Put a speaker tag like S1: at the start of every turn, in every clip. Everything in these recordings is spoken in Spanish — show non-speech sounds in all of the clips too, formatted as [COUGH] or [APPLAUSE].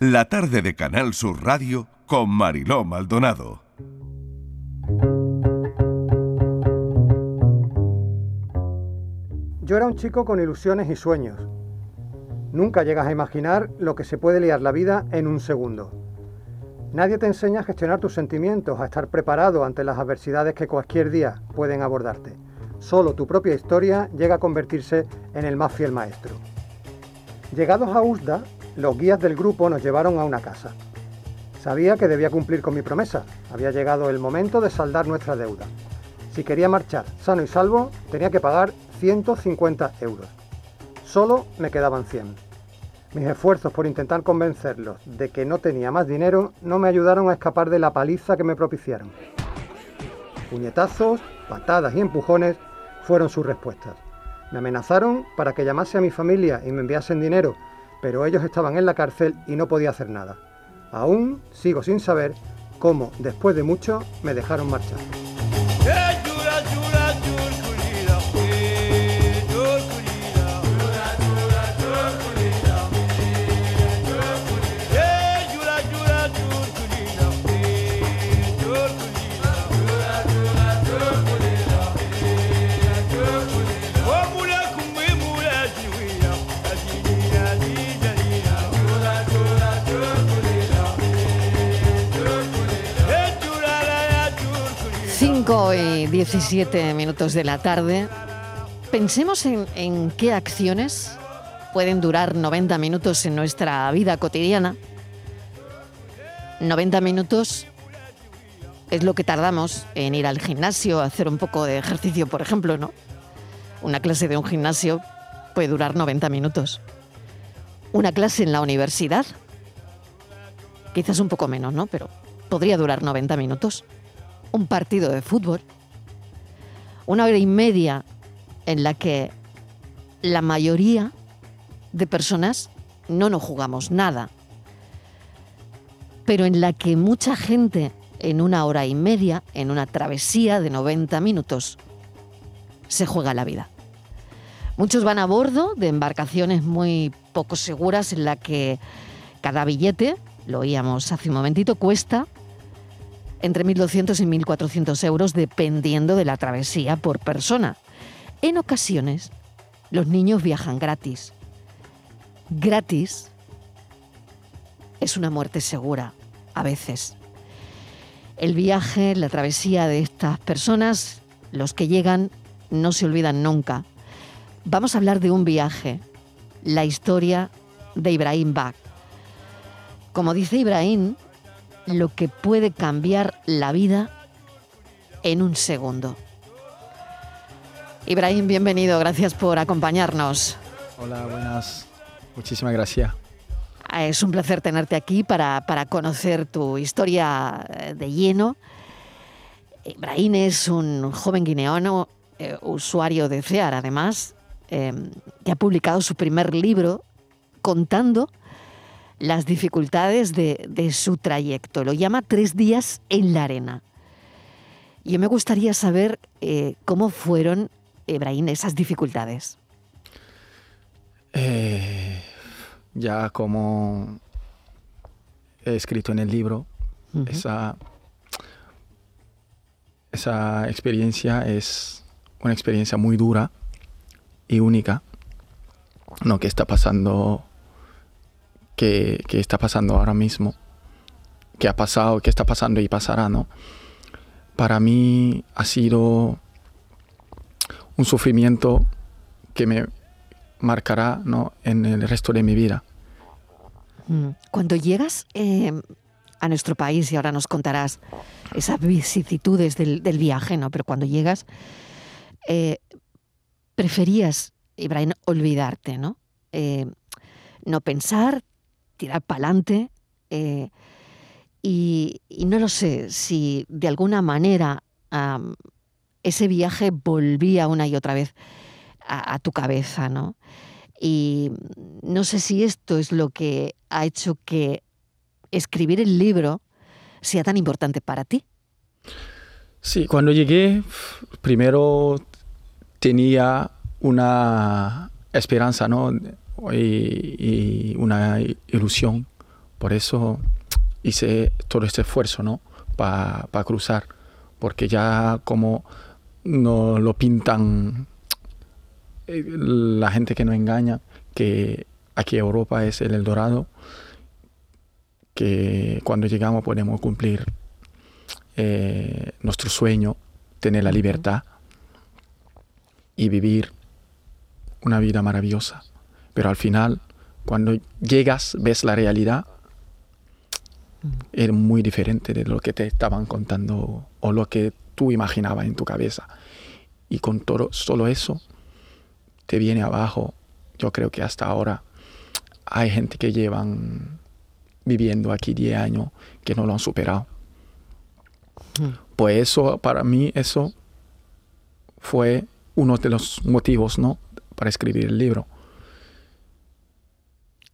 S1: La tarde de Canal Sur Radio con Mariló Maldonado.
S2: Yo era un chico con ilusiones y sueños. Nunca llegas a imaginar lo que se puede liar la vida en un segundo. Nadie te enseña a gestionar tus sentimientos, a estar preparado ante las adversidades que cualquier día pueden abordarte. Solo tu propia historia llega a convertirse en el más fiel maestro. Llegados a Usda, los guías del grupo nos llevaron a una casa. Sabía que debía cumplir con mi promesa. Había llegado el momento de saldar nuestra deuda. Si quería marchar sano y salvo, tenía que pagar 150 euros. Solo me quedaban 100. Mis esfuerzos por intentar convencerlos de que no tenía más dinero no me ayudaron a escapar de la paliza que me propiciaron. Puñetazos, patadas y empujones fueron sus respuestas. Me amenazaron para que llamase a mi familia y me enviasen dinero, pero ellos estaban en la cárcel y no podía hacer nada. Aún sigo sin saber cómo, después de mucho, me dejaron marchar.
S3: 17 minutos de la tarde. Pensemos en, qué acciones pueden durar 90 minutos en nuestra vida cotidiana. 90 minutos es lo que tardamos en ir al gimnasio, hacer un poco de ejercicio, por ejemplo, ¿no? Una clase de un gimnasio puede durar 90 minutos. Una clase en la universidad, quizás un poco menos, ¿no? Pero podría durar 90 minutos un partido de fútbol, una hora y media en la que la mayoría de personas no nos jugamos nada, pero en la que mucha gente en una hora y media, en una travesía de 90 minutos, se juega la vida. Muchos van a bordo de embarcaciones muy poco seguras en la que cada billete, lo oíamos hace un momentito, cuesta entre 1.200 y 1.400 euros dependiendo de la travesía por persona. En ocasiones, los niños viajan gratis. Gratis es una muerte segura, a veces. El viaje, la travesía de estas personas, los que llegan, no se olvidan nunca. Vamos a hablar de un viaje, la historia de Ibrahim Bak. Como dice Ibrahim, lo que puede cambiar la vida en un segundo. Ibrahim, bienvenido, gracias por acompañarnos.
S4: Hola, buenas, muchísimas gracias.
S3: Ah, es un placer tenerte aquí para, conocer tu historia eh, de lleno. Ibrahim es un joven guineano, eh, usuario de CEAR además, eh, que ha publicado su primer libro contando las dificultades de, su trayecto. Lo llama Tres días en la arena. Yo me gustaría saber eh, cómo fueron, Ebrahim, esas dificultades.
S4: Eh, ya como he escrito en el libro, esa, esa experiencia es una experiencia muy dura y única, ¿no? que está pasando que, está pasando ahora mismo, que ha pasado, que está pasando y pasará, ¿no? Para mí ha sido un sufrimiento que me marcará ¿no? en el resto de mi vida.
S3: Mm. Cuando llegas eh, a nuestro país, y ahora nos contarás esas vicisitudes del, viaje, ¿no? Pero cuando llegas, eh, preferías, Ibrahim, olvidarte, ¿no? Eh, no pensar, tirar para adelante. Eh, y, no lo sé si de alguna manera ese viaje volvía una y otra vez a, tu cabeza, ¿no? Y no sé si esto es lo que ha hecho que escribir el libro sea tan importante para ti.
S4: Sí, cuando llegué, primero tenía una esperanza, ¿no? Y, una ilusión Por eso hice todo este esfuerzo, ¿no? Para cruzar, porque ya como no lo pintan eh, la gente que nos engaña, que aquí Europa es el Eldorado, que cuando llegamos podemos cumplir eh, nuestro sueño, tener la libertad y vivir una vida maravillosa. Pero al final, cuando llegas, ves la realidad, es muy diferente de lo que te estaban contando o lo que tú imaginabas en tu cabeza. Y con todo, solo eso te viene abajo. Yo creo que hasta ahora hay gente que llevan viviendo aquí 10 años que no lo han superado. Pues eso, para mí, eso fue uno de los motivos, ¿no? Para escribir el libro.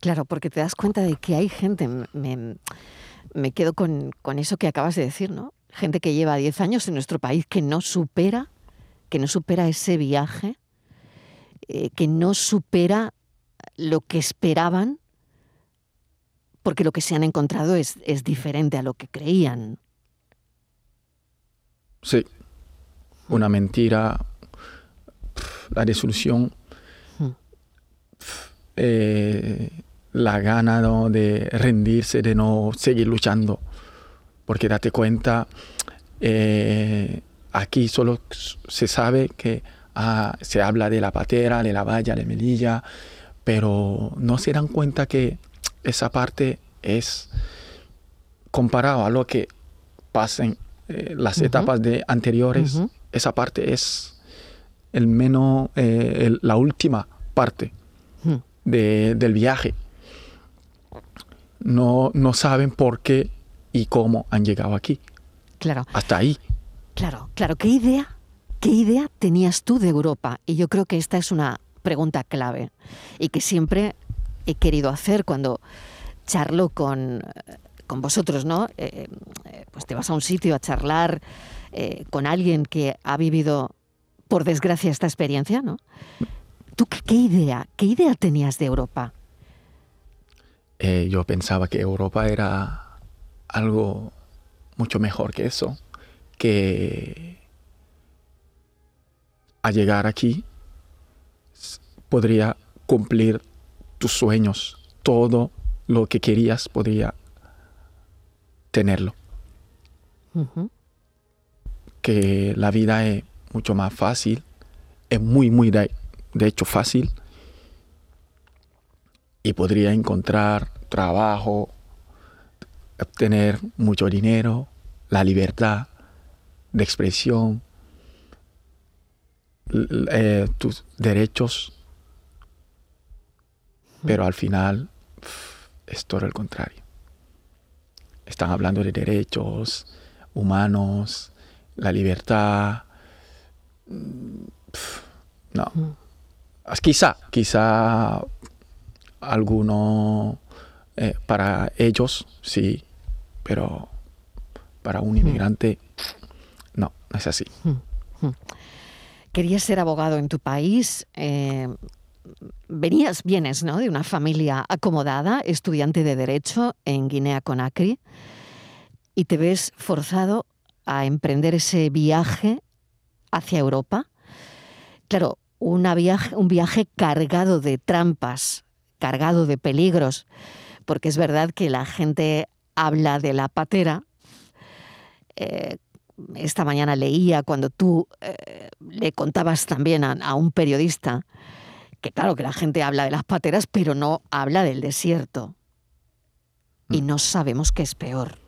S3: Claro, porque te das cuenta de que hay gente, me, me quedo con, con, eso que acabas de decir, ¿no? Gente que lleva 10 años en nuestro país que no supera, que no supera ese viaje, eh, que no supera lo que esperaban, porque lo que se han encontrado es, es diferente a lo que creían.
S4: Sí, una mentira, la desilusión, hmm. eh, la gana de rendirse, de no seguir luchando. Porque date cuenta, eh, aquí solo se sabe que ah, se habla de la patera, de la valla, de Melilla, pero no se dan cuenta que esa parte es comparado a lo que pasen eh, las etapas de anteriores, esa parte es el menos, eh, la última parte del viaje. No, no saben por qué y cómo han llegado aquí.
S3: Claro.
S4: Hasta ahí.
S3: Claro, claro. ¿Qué idea, qué idea tenías tú de Europa? Y yo creo que esta es una pregunta clave y que siempre he querido hacer cuando charlo con con vosotros, ¿no? Eh, eh, pues te vas a un sitio a charlar eh, con alguien que ha vivido, por desgracia, esta experiencia, ¿no? ¿Tú qué, idea, qué idea tenías de Europa?
S4: Yo pensaba que Europa era algo mucho mejor que eso, que a llegar aquí podría cumplir tus sueños, todo lo que querías podría tenerlo. Que la vida es mucho más fácil, es muy, muy de, hecho fácil y podría encontrar trabajo, obtener mucho dinero, la libertad de expresión, eh, tus derechos, pero al final es todo el contrario están hablando de derechos humanos, la libertad. Mm, no. Quizá, quizá alguno eh, para ellos sí, pero para un inmigrante no, no es así.
S3: Querías ser abogado en tu país. Eh, venías, vienes, ¿no? De una familia acomodada, estudiante de Derecho en Guinea-Conakry, y te ves forzado a emprender ese viaje hacia Europa. Claro, una viaje, un viaje cargado de trampas, cargado de peligros, porque es verdad que la gente habla de la patera. Eh, esta mañana leía cuando tú eh, le contabas también a un periodista que claro que la gente habla de las pateras, pero no habla del desierto. Y mm. no sabemos qué es peor.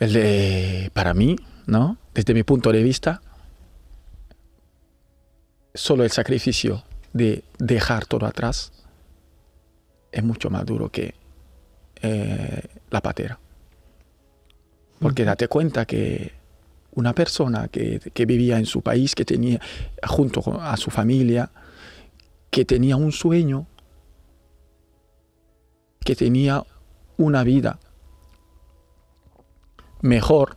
S4: El de, para mí, ¿no? Desde mi punto de vista, solo el sacrificio de dejar todo atrás es mucho más duro que eh, la patera. Porque date cuenta que una persona que, vivía en su país, que tenía, junto a su familia, que tenía un sueño, que tenía una vida mejor,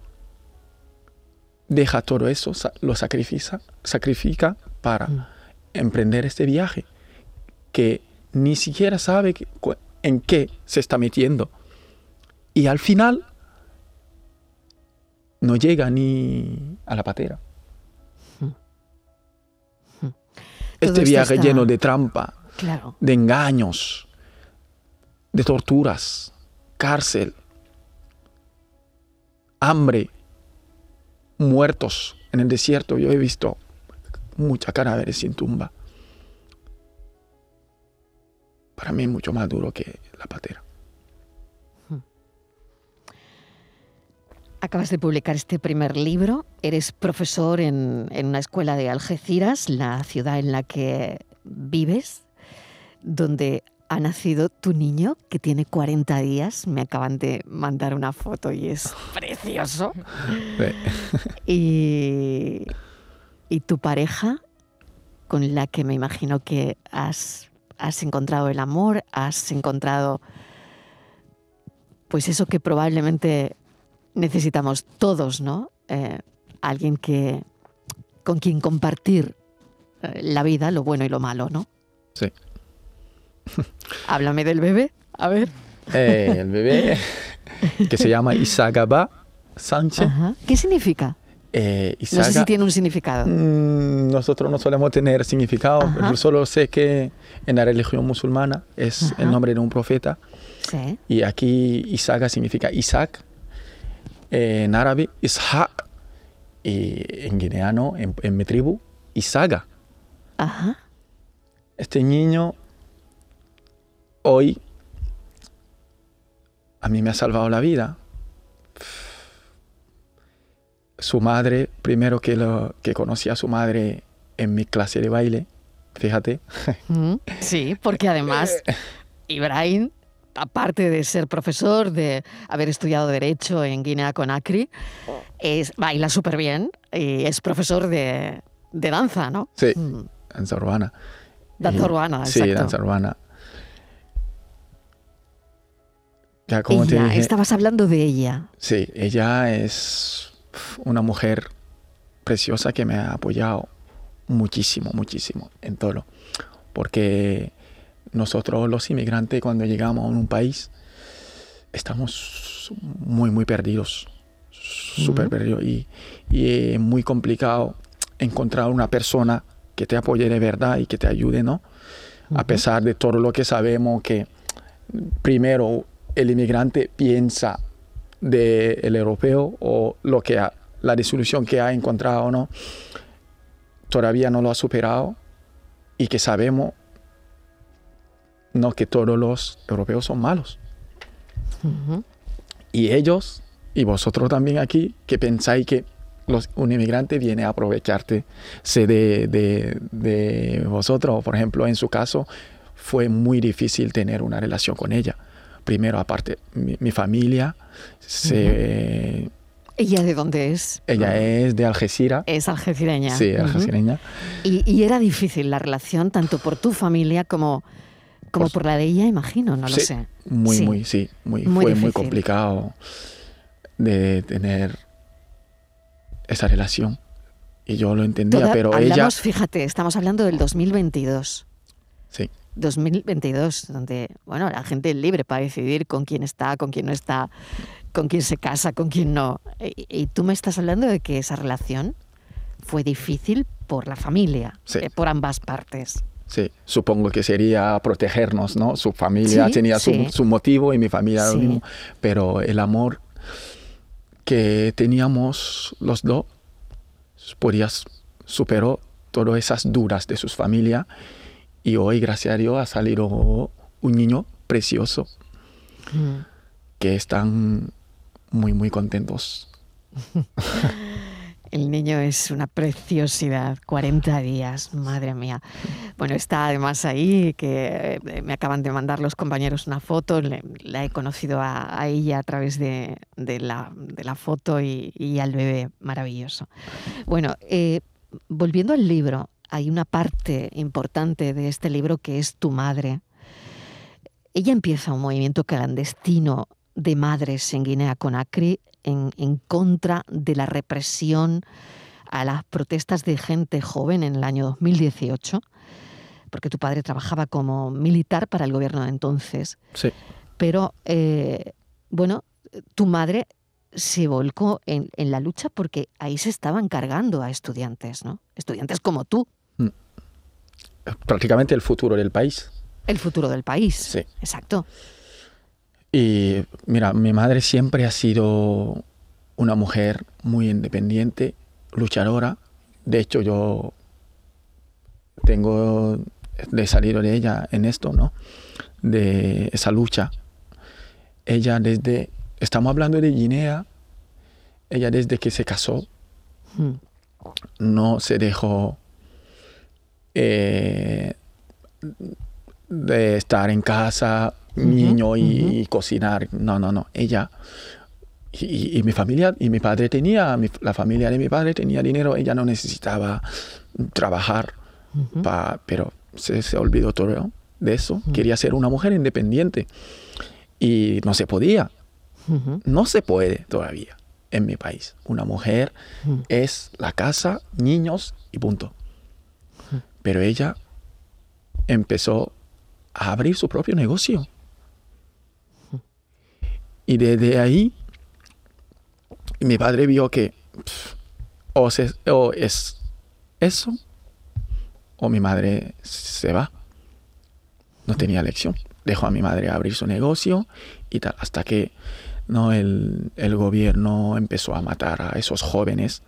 S4: deja todo eso, lo sacrifica, sacrifica para mm. Emprender este viaje, que ni siquiera sabe en qué se está metiendo. Y al final no llega ni a la patera. Este
S3: Todo esto
S4: viaje
S3: está-
S4: lleno de trampa,
S3: Claro.
S4: de engaños, de torturas, cárcel, hambre, muertos en el desierto. Yo he visto muchas cadáveres sin tumba. Para mí es mucho más duro que la patera.
S3: Acabas de publicar este primer libro. Eres profesor en, en una escuela de Algeciras, la ciudad en la que vives, donde ha nacido tu niño, que tiene 40 días. Me acaban de mandar una foto y es precioso. Y, [LAUGHS] y tu pareja, con la que me imagino que has, has encontrado el amor, has encontrado, pues eso que probablemente necesitamos todos, ¿no? Eh, alguien que con quien compartir eh, la vida, lo bueno y lo malo, ¿no?
S4: Sí. [LAUGHS]
S3: Háblame del bebé, a ver.
S4: Eh, el bebé que se llama Isagaba Sánchez.
S3: Ajá. ¿Qué significa?
S4: Eh,
S3: No sé si tiene un significado.
S4: Mm, Nosotros no solemos tener significado,
S3: Ajá.
S4: yo solo sé que en la religión musulmana es
S3: Ajá.
S4: el nombre de un profeta
S3: Sí.
S4: y aquí Isaga significa Isaac, eh, en árabe Ishaq y en guineano, en, en mi tribu, Isaga.
S3: Ajá.
S4: Este niño hoy a mí me ha salvado la vida. Su madre, primero que, lo, que conocí a su madre en mi clase de baile, fíjate,
S3: Sí, porque además Ibrahim, aparte de ser profesor, de haber estudiado Derecho en Guinea Conakry, es, baila súper bien y es profesor de, de danza, ¿no?
S4: Sí.
S3: Mm,
S4: danza urbana.
S3: Danza
S4: Y-
S3: urbana,
S4: Sí,
S3: exacto.
S4: danza urbana. Ya como te dije,
S3: estabas hablando de ella.
S4: Sí, ella es una mujer preciosa que me ha apoyado muchísimo, muchísimo en todo. Porque nosotros los inmigrantes cuando llegamos a un país estamos muy, muy perdidos, súper perdidos. Y, y es muy complicado encontrar una persona que te apoye de verdad y que te ayude, ¿no? A pesar de todo lo que sabemos que primero el inmigrante piensa del europeo o lo que ha- la disolución que ha encontrado no todavía no lo ha superado y que sabemos no que todos los europeos son malos. Y ellos y vosotros también aquí que pensáis que los, un inmigrante viene a aprovecharte se de, de, de vosotros por ejemplo en su caso fue muy difícil tener una relación con ella primero aparte mi, mi familia se,
S3: ¿Ella de dónde es?
S4: ella es de Algeciras
S3: Es algecireña.
S4: sí algecireña
S3: y, y era difícil la relación, tanto por tu familia como, como
S4: Por su-
S3: por la de ella, imagino, no lo sé.
S4: muy
S3: Sí.
S4: muy sí muy,
S3: Muy
S4: fue muy complicado de tener esa relación y yo lo entendía
S3: Toda-
S4: pero
S3: hablamos,
S4: ella
S3: fíjate, estamos hablando del 2022.
S4: sí
S3: 2022, donde bueno, la gente es libre para decidir con quién está, con quién no está, con quién se casa, con quién no. Y, y tú me estás hablando de que esa relación fue difícil por la familia,
S4: Sí.
S3: eh, por ambas partes.
S4: Sí, supongo que sería protegernos, ¿no? Su familia
S3: Sí,
S4: tenía su,
S3: sí.
S4: su motivo y mi familia lo mismo, pero el amor que teníamos los dos podía, superó todas esas dudas de sus familias y hoy, gracias a Dios, ha salido un niño precioso
S3: Mm.
S4: que están muy, muy contentos. [LAUGHS]
S3: El niño es una preciosidad, 40 días, madre mía. Bueno, está además ahí, que eh, me acaban de mandar los compañeros una foto, le- la he conocido a, a ella a través de, de la, de la foto y, y al bebé, maravilloso. Bueno, eh, volviendo al libro, hay una parte importante de este libro que es tu madre. Ella empieza un movimiento clandestino de madres en Guinea Conakry en, en contra de la represión a las protestas de gente joven en el año 2018 porque tu padre trabajaba como militar para el gobierno de entonces.
S4: Sí.
S3: Pero, eh, bueno, tu madre se volcó en, en, la lucha porque ahí se estaban cargando a estudiantes, ¿no? Estudiantes como tú. Mm.
S4: Prácticamente el futuro del país.
S3: El futuro del país. Sí. Exacto.
S4: Y mira, mi madre siempre ha sido una mujer muy independiente, luchadora. De hecho, yo tengo de salir de ella en esto, ¿no? De esa lucha. Ella desde, estamos hablando de Guinea, ella desde que se casó, hmm. no se dejó eh, de estar en casa, niño y, cocinar. No, no, no. Ella y, mi familia y mi padre tenía, la familia de mi padre tenía dinero, ella no necesitaba trabajar, pero se, se, olvidó todo de eso. Quería ser una mujer independiente y no se podía. No se puede todavía en mi país. Una mujer es la casa, niños y punto. Pero ella empezó a abrir su propio negocio. Y desde ahí mi padre vio que o, es eso o mi madre se va. No tenía elección. Dejó a mi madre abrir su negocio y tal, hasta que no el, el gobierno empezó a matar a esos jóvenes.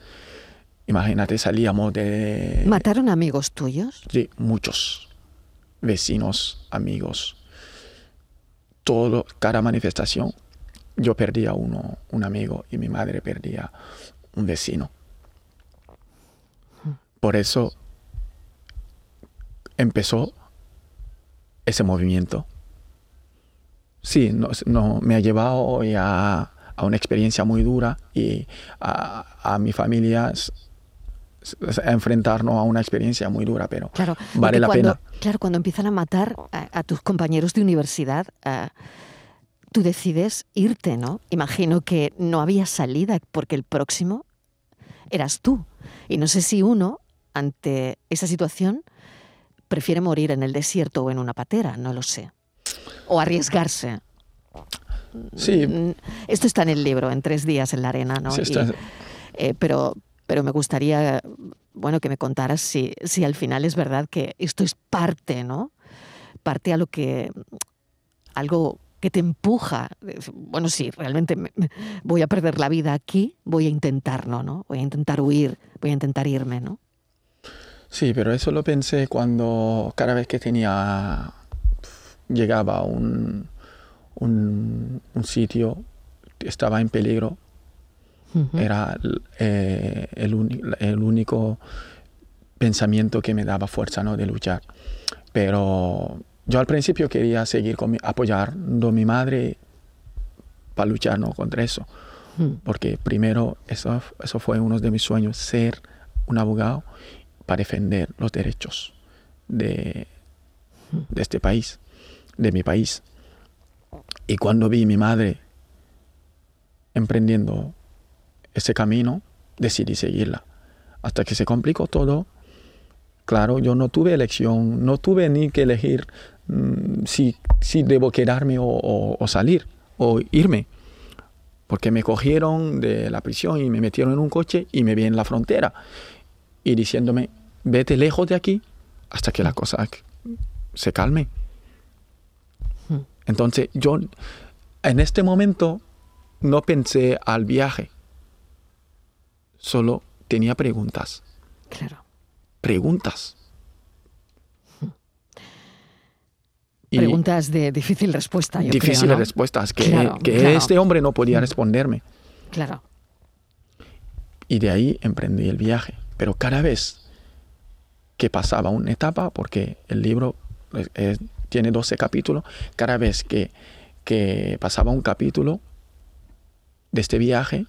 S4: Imagínate, salíamos de...
S3: ¿Mataron amigos tuyos?
S4: Sí, muchos. Vecinos, amigos. Todo, cada manifestación yo perdía uno, un amigo y mi madre perdía un vecino. Por eso empezó ese movimiento. Sí, no, me ha llevado a, a, una experiencia muy dura y a, mi familia a enfrentarnos a una experiencia muy dura, pero vale la pena.
S3: Claro, cuando empiezan a matar a, tus compañeros de universidad, tú decides irte, ¿no? Imagino que no había salida porque el próximo eras tú. Y no sé si uno, ante esa situación, prefiere morir en el desierto o en una patera, no lo sé. O arriesgarse.
S4: Sí.
S3: Mm, esto está en el libro, en tres días en la arena, ¿no? Eh, pero, pero me gustaría, bueno, que me contaras si, si al final es verdad que esto es parte, ¿no? Parte a lo que algo que te empuja. Bueno, sí, realmente voy a perder la vida aquí, voy a intentarlo, ¿no? Voy a intentar huir, voy a intentar irme, ¿no?
S4: Sí, pero eso lo pensé cuando cada vez que tenía, llegaba a un, un, sitio, estaba en peligro, era eh, el, el, único pensamiento que me daba fuerza ¿no? de luchar. Pero yo al principio quería seguir con apoyando a mi madre para luchar contra eso. Porque primero eso, eso fue uno de mis sueños, ser un abogado para defender los derechos de, de este país, de mi país. Y cuando vi a mi madre emprendiendo ese camino, decidí seguirla. Hasta que se complicó todo. Claro, yo no tuve elección, no tuve ni que elegir Mm, si, si, debo quedarme o, salir o irme. Porque me cogieron de la prisión y me metieron en un coche y me vi en la frontera. Y diciéndome, vete lejos de aquí hasta que la cosa se calme. Hmm. Entonces yo en este momento no pensé al viaje. Solo tenía preguntas.
S3: Claro.
S4: Preguntas.
S3: Preguntas de difícil respuesta. Yo
S4: difíciles respuestas que, que este hombre no podía responderme.
S3: Claro.
S4: Y de ahí emprendí el viaje. Pero cada vez que pasaba una etapa, porque el libro tiene 12 capítulos, cada vez que, que pasaba un capítulo de este viaje,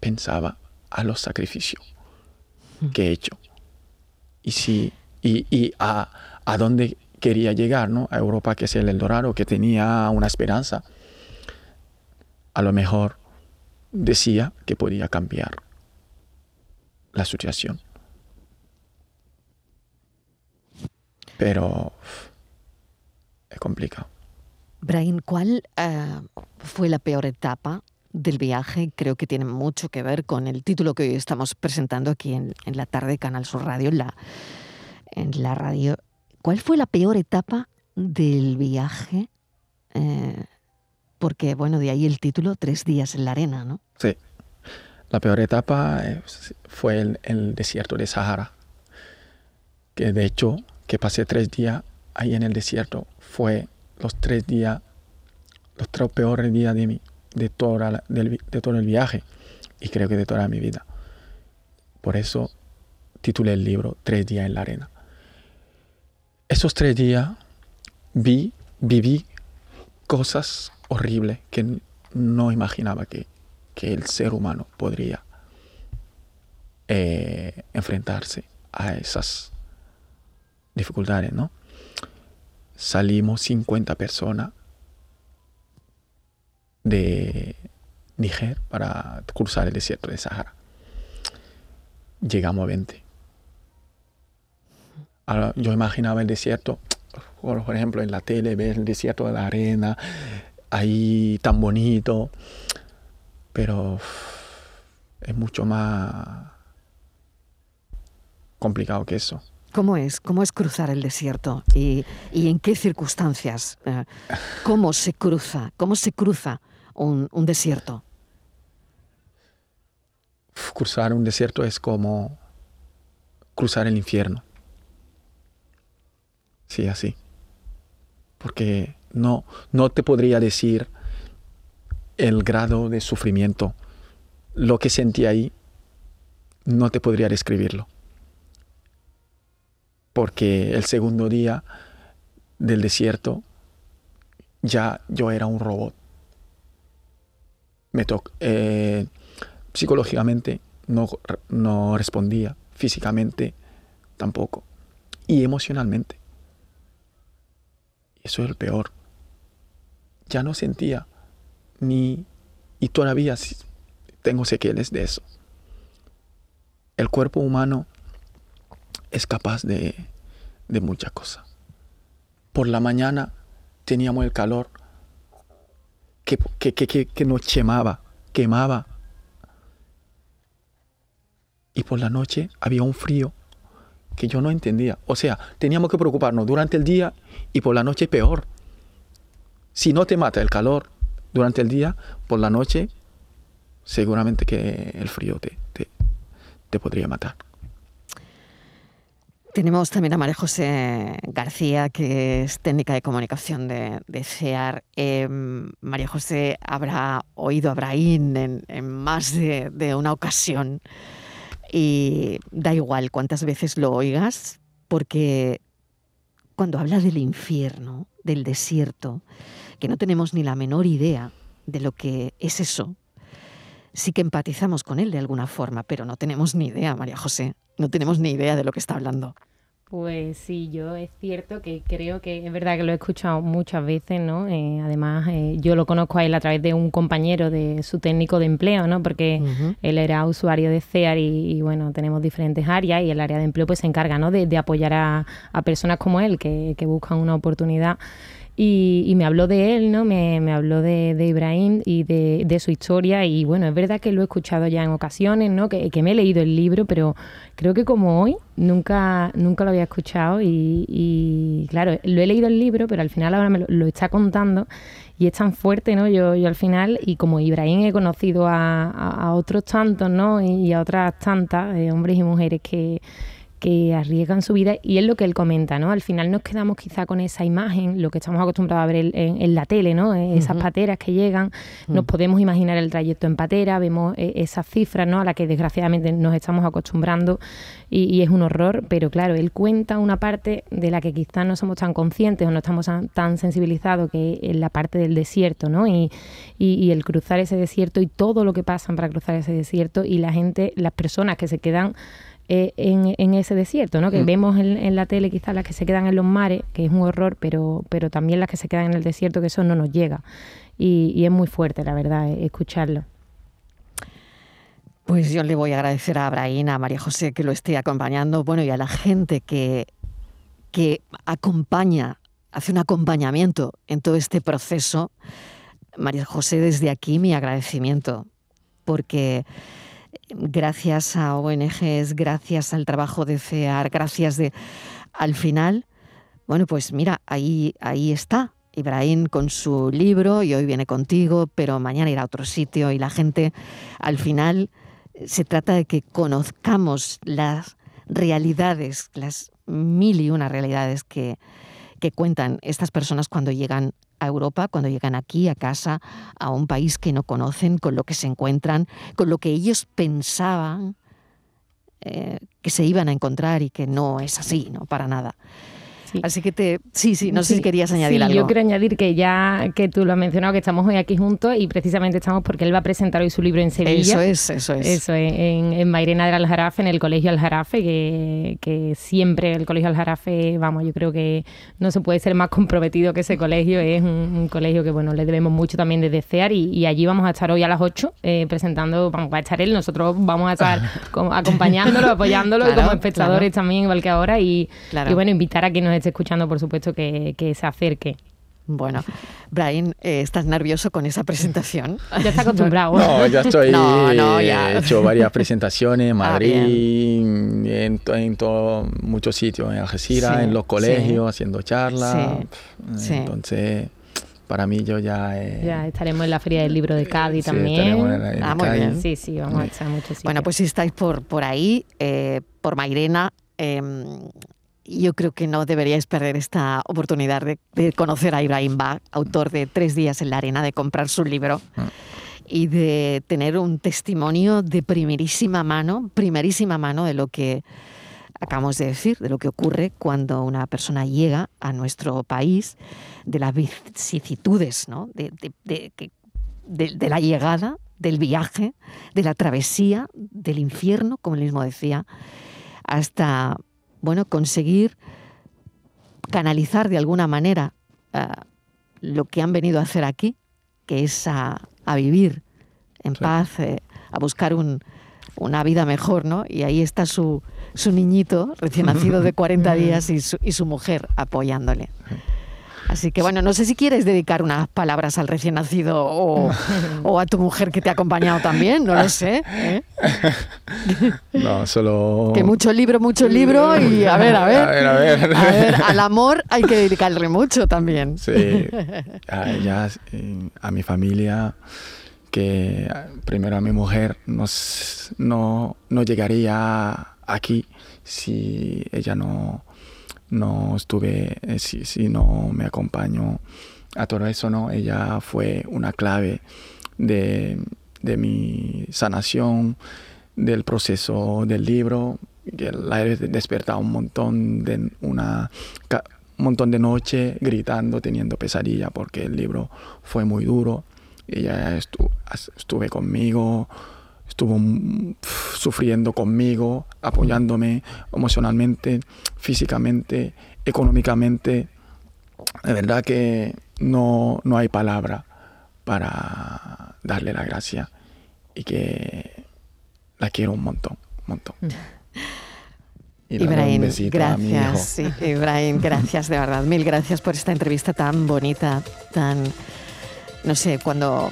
S4: pensaba a los sacrificios mm. que he hecho. Y, si, y, y a, a dónde quería llegar ¿no? a Europa, que es el Eldorado, que tenía una esperanza. A lo mejor decía que podía cambiar la situación. pero es complicado.
S3: Brian, ¿cuál eh, fue la peor etapa del viaje? Creo que tiene mucho que ver con el título que hoy estamos presentando aquí en, la tarde Canal Sur Radio, en la, en la radio. ¿Cuál fue la peor etapa del viaje? Eh, porque, bueno, de ahí el título, Tres días en la arena, ¿no?
S4: Sí. La peor etapa eh, fue el, el desierto de Sahara, que de hecho, que pasé tres días ahí en el desierto, fue los tres días, los tres peores días de, mi, de, toda de todo el viaje y creo que de toda mi vida. Por eso titulé el libro Tres días en la arena. Esos tres días vi, viví cosas horribles que no imaginaba que, que el ser humano podría eh, enfrentarse a esas dificultades, ¿no? Salimos 50 personas de Níger para cruzar el desierto de Sahara. Llegamos a 20. Ahora, yo imaginaba el desierto, por ejemplo, en la tele, ver el desierto de la arena, ahí tan bonito, pero es mucho más complicado que eso.
S3: ¿Cómo es? ¿Cómo es cruzar el desierto? ¿Y, en qué circunstancias? Eh, ¿Cómo se cruza? ¿Cómo se cruza un, desierto?
S4: Cruzar un desierto es como cruzar el infierno. Sí, así. Porque no, no te podría decir el grado de sufrimiento. Lo que sentí ahí, no te podría describirlo porque el segundo día del desierto ya yo era un robot. Me eh, psicológicamente no, no respondía, físicamente tampoco, y emocionalmente. Eso es el peor. Ya no sentía ni, y todavía tengo sequelas de eso. El cuerpo humano es capaz de, de muchas cosas. Por la mañana teníamos el calor que, que, que, que, nos quemaba, quemaba. Y por la noche había un frío que yo no entendía. O sea, teníamos que preocuparnos durante el día y por la noche peor. Si no te mata el calor durante el día, por la noche seguramente que el frío te, te, te podría matar.
S3: Tenemos también a María José García, que es técnica de comunicación de, CEAR. Em, María José habrá oído a Abraham en, más de, una ocasión y da igual cuántas veces lo oigas, porque cuando habla del infierno, del desierto, que no tenemos ni la menor idea de lo que es eso, sí que empatizamos con él de alguna forma, pero no tenemos ni idea, María José, no tenemos ni idea de lo que está hablando.
S5: Pues sí, yo es cierto que creo que es verdad que lo he escuchado muchas veces, ¿no? Eh, además, eh, yo lo conozco a él a través de un compañero de su técnico de empleo, ¿no? Porque él era usuario de CEAR y, bueno, tenemos diferentes áreas y el área de empleo pues se encarga, ¿no? De, apoyar a, personas como él que, que buscan una oportunidad. Y, me habló de él, ¿no? Me, me habló de, de, Ibrahim y de, de, su historia. Y bueno, es verdad que lo he escuchado ya en ocasiones, ¿no? Que, que, me he leído el libro, pero creo que como hoy nunca, nunca lo había escuchado. Y, y claro, lo he leído el libro, pero al final ahora me lo, está contando. Y es tan fuerte, ¿no? Yo, yo al final, y como Ibrahim he conocido a, otros tantos, ¿no? Y, a otras tantas, eh, hombres y mujeres que que arriesgan su vida y es lo que él comenta, ¿no? Al final nos quedamos quizá con esa imagen, lo que estamos acostumbrados a ver en, la tele, ¿no? Eh, esas pateras que llegan, nos podemos imaginar el trayecto en patera, vemos eh, esas cifras, ¿no? A las que desgraciadamente nos estamos acostumbrando y, es un horror, pero claro, él cuenta una parte de la que quizás no somos tan conscientes o no estamos tan sensibilizados que es la parte del desierto, ¿no? Y, y el cruzar ese desierto y todo lo que pasan para cruzar ese desierto y la gente, las personas que se quedan eh, en, ese desierto, ¿no? Que mm. vemos en, la tele quizás las que se quedan en los mares, que es un horror, pero, pero también las que se quedan en el desierto, que eso no nos llega. Y, es muy fuerte, la verdad, eh, escucharlo.
S3: Pues yo le voy a agradecer a Abraham, a María José que lo esté acompañando, bueno, y a la gente que, que acompaña, hace un acompañamiento en todo este proceso. María José, desde aquí mi agradecimiento, porque gracias a ONGs, gracias al trabajo de CEAR, gracias de... Al final, bueno, pues mira, ahí, ahí está, Ibrahim con su libro y hoy viene contigo, pero mañana irá a otro sitio y la gente al final se trata de que conozcamos las realidades, las mil y una realidades que, que cuentan estas personas cuando llegan a Europa, cuando llegan aquí a casa, a un país que no conocen, con lo que se encuentran, con lo que ellos pensaban eh, que se iban a encontrar y que no es así, no para nada. Así que te, sí, sí, no sé si querías añadir algo.
S5: Yo quiero añadir que ya que tú lo has mencionado, que estamos hoy aquí juntos y precisamente estamos porque él va a presentar hoy su libro en Sevilla.
S3: Eso es, eso es.
S5: Eso es, en, en Mairena del Aljarafe, en el Colegio Aljarafe, que, que siempre el Colegio Aljarafe, vamos, yo creo que no se puede ser más comprometido que ese colegio. Es un, colegio que, bueno, le debemos mucho también desde CEAR y, allí vamos a estar hoy a las 8 eh, presentando, vamos a estar él, nosotros vamos a estar [LAUGHS] acompañándolo, apoyándolo y como espectadores también, igual que ahora. Y, y bueno, invitar a que nos esté escuchando, por supuesto, que, se acerque.
S3: Bueno, Brian, eh, ¿estás nervioso con esa presentación? [LAUGHS]
S5: Ya está acostumbrado.
S4: No, ya estoy. [LAUGHS] no, no, ya. He hecho varias presentaciones en [LAUGHS] ah, Madrid, en, en muchos sitios, en Algeciras, en los colegios, haciendo charlas. Entonces para mí yo ya...
S5: Ya estaremos en la Feria del Libro de Cádiz también. ah, muy bien. Sí, sí, vamos a estar muchos sitios.
S3: Bueno, pues si estáis por, por ahí, eh, por Mairena, eh, yo creo que no deberíais perder esta oportunidad de, conocer a Ibrahim Bach, autor de Tres días en la arena, de comprar su libro ah. y de tener un testimonio de primerísima mano, primerísima mano de lo que acabamos de decir, de lo que ocurre cuando una persona llega a nuestro país, de las vicisitudes, ¿no? de, de la llegada, del viaje, de la travesía, del infierno, como él mismo decía, hasta bueno, conseguir canalizar de alguna manera eh, lo que han venido a hacer aquí, que es a, vivir en paz, eh, a buscar una vida mejor, ¿no? Y ahí está su, su niñito recién nacido de 40 [LAUGHS] días y su, y su mujer apoyándole. Así que bueno, no sé si quieres dedicar unas palabras al recién nacido o, [LAUGHS] a tu mujer que te ha acompañado también, no lo sé. ¿eh? [LAUGHS]
S4: No, solo...
S3: Que mucho libro, mucho libro y a ver, a ver. [LAUGHS] A ver, a ver. A ver al amor hay que dedicarle mucho también.
S4: Sí, a ella, a mi familia, que primero a mi mujer no, no llegaría aquí si ella no no estuve, eh, si, no me acompañó a todo eso, ¿no? Ella fue una clave de, mi sanación, del proceso del libro, que la he despertado un montón de una un montón de noche gritando, teniendo pesadilla porque el libro fue muy duro. Ella estuvo, estuve conmigo, estuvo sufriendo conmigo, apoyándome emocionalmente, físicamente, económicamente. De verdad que no, no hay palabra para darle la gracia y que la quiero un montón, un montón. [LAUGHS]
S3: Ibrahim, gracias. Ibrahim, gracias de verdad. Mil gracias por esta entrevista tan bonita, tan, no sé, cuando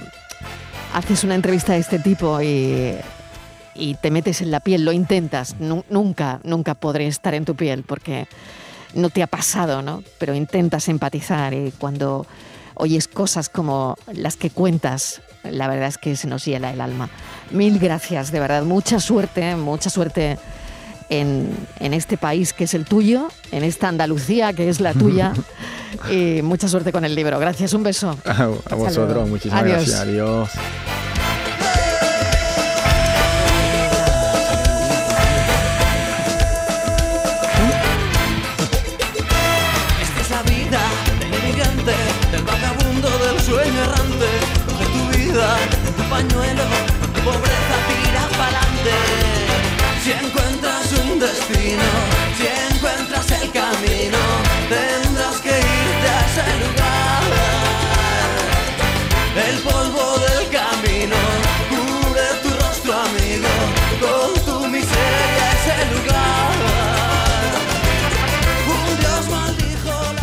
S3: haces una entrevista de este tipo y, te metes en la piel, lo intentas, nunca, nunca podré estar en tu piel porque no te ha pasado, ¿no? Pero intentas empatizar y cuando oyes cosas como las que cuentas, la verdad es que se nos hiela el alma. Mil gracias, de verdad, mucha suerte, mucha suerte en, este país que es el tuyo, en esta Andalucía que es la tuya. [LAUGHS] y mucha suerte con el libro. Gracias, un beso.
S4: A, vosotros, muchísimas gracias. Adiós.